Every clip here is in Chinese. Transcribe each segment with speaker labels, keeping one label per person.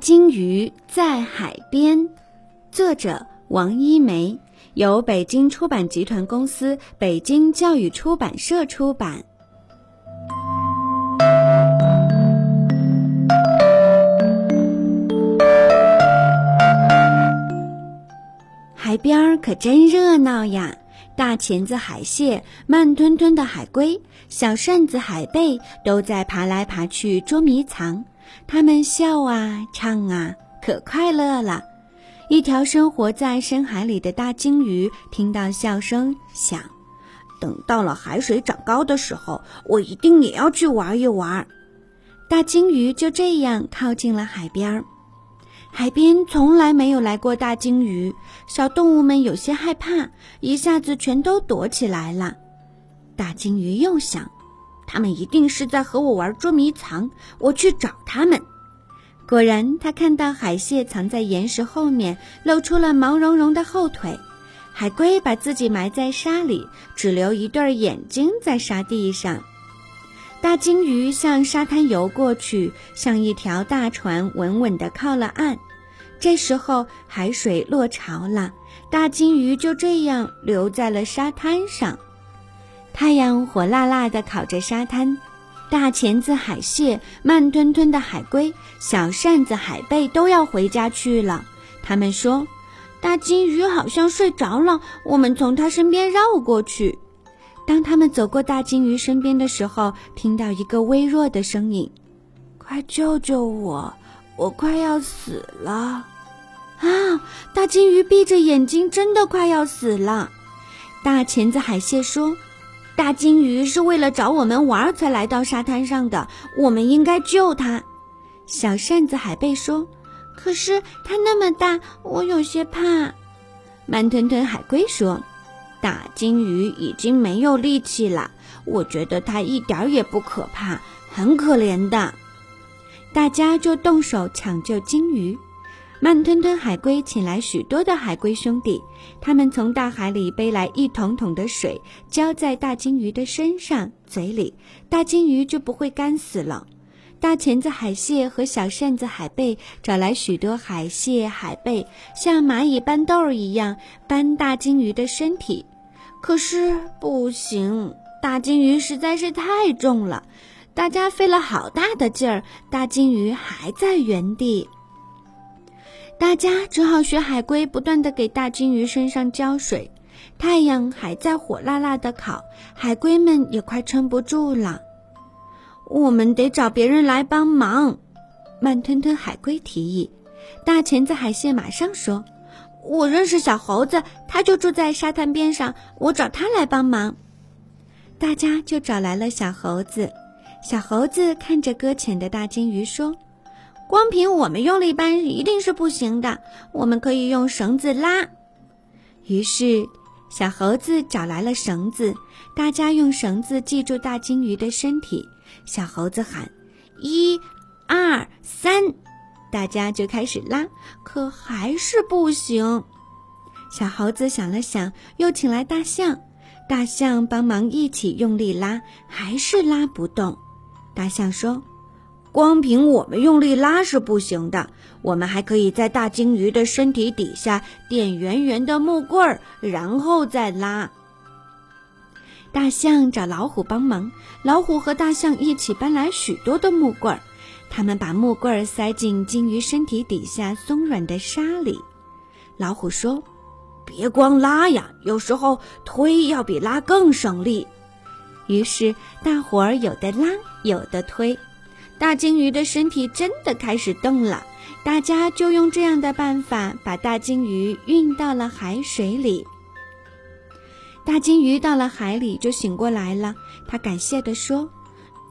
Speaker 1: 金鱼在海边，作者王一梅，由北京出版集团公司、北京教育出版社出版。海边可真热闹呀！大钳子海蟹、慢吞吞的海龟、小扇子海贝都在爬来爬去捉迷藏。他们笑啊，唱啊，可快乐了。一条生活在深海里的大鲸鱼听到笑声，想：等到了海水长高的时候，我一定也要去玩一玩。大鲸鱼就这样靠近了海边儿。海边从来没有来过大鲸鱼，小动物们有些害怕，一下子全都躲起来了。大鲸鱼又想。他们一定是在和我玩捉迷藏，我去找他们。果然，他看到海蟹藏在岩石后面，露出了毛茸茸的后腿；海龟把自己埋在沙里，只留一对眼睛在沙地上。大鲸鱼向沙滩游过去，像一条大船，稳稳地靠了岸。这时候，海水落潮了，大鲸鱼就这样留在了沙滩上。太阳火辣辣地烤着沙滩，大钳子海蟹、慢吞吞的海龟、小扇子海贝都要回家去了。他们说：“大金鱼好像睡着了，我们从它身边绕过去。”当他们走过大金鱼身边的时候，听到一个微弱的声音：“快救救我，我快要死了！”啊！大金鱼闭着眼睛，真的快要死了。大钳子海蟹说。大金鱼是为了找我们玩才来到沙滩上的，我们应该救它。小扇子海贝说：“可是它那么大，我有些怕。”慢吞吞海龟说：“大金鱼已经没有力气了，我觉得它一点也不可怕，很可怜的。”大家就动手抢救金鱼。慢吞吞海龟请来许多的海龟兄弟，他们从大海里背来一桶桶的水，浇在大金鱼的身上、嘴里，大金鱼就不会干死了。大钳子海蟹和小扇子海贝找来许多海蟹、海贝，像蚂蚁搬豆儿一样搬大金鱼的身体，可是不行，大金鱼实在是太重了。大家费了好大的劲儿，大金鱼还在原地。大家只好学海龟，不断的给大金鱼身上浇水。太阳还在火辣辣的烤，海龟们也快撑不住了。我们得找别人来帮忙。慢吞吞海龟提议。大钳子海蟹马上说：“我认识小猴子，他就住在沙滩边上，我找他来帮忙。”大家就找来了小猴子。小猴子看着搁浅的大金鱼说。光凭我们用力搬一定是不行的，我们可以用绳子拉。于是，小猴子找来了绳子，大家用绳子系住大金鱼的身体。小猴子喊：“一、二、三！”大家就开始拉，可还是不行。小猴子想了想，又请来大象，大象帮忙一起用力拉，还是拉不动。大象说。光凭我们用力拉是不行的，我们还可以在大鲸鱼的身体底下垫圆圆的木棍儿，然后再拉。大象找老虎帮忙，老虎和大象一起搬来许多的木棍儿，他们把木棍儿塞进鲸鱼身体底下松软的沙里。老虎说：“别光拉呀，有时候推要比拉更省力。”于是大伙儿有的拉，有的推。大鲸鱼的身体真的开始动了，大家就用这样的办法把大鲸鱼运到了海水里。大鲸鱼到了海里就醒过来了，他感谢地说：“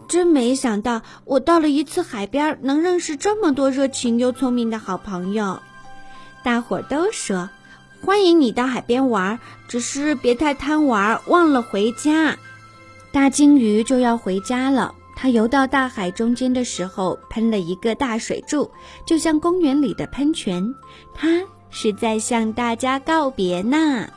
Speaker 1: 真没想到，我到了一次海边能认识这么多热情又聪明的好朋友。”大伙儿都说：“欢迎你到海边玩，只是别太贪玩，忘了回家。”大鲸鱼就要回家了。他游到大海中间的时候，喷了一个大水柱，就像公园里的喷泉。他是在向大家告别呢。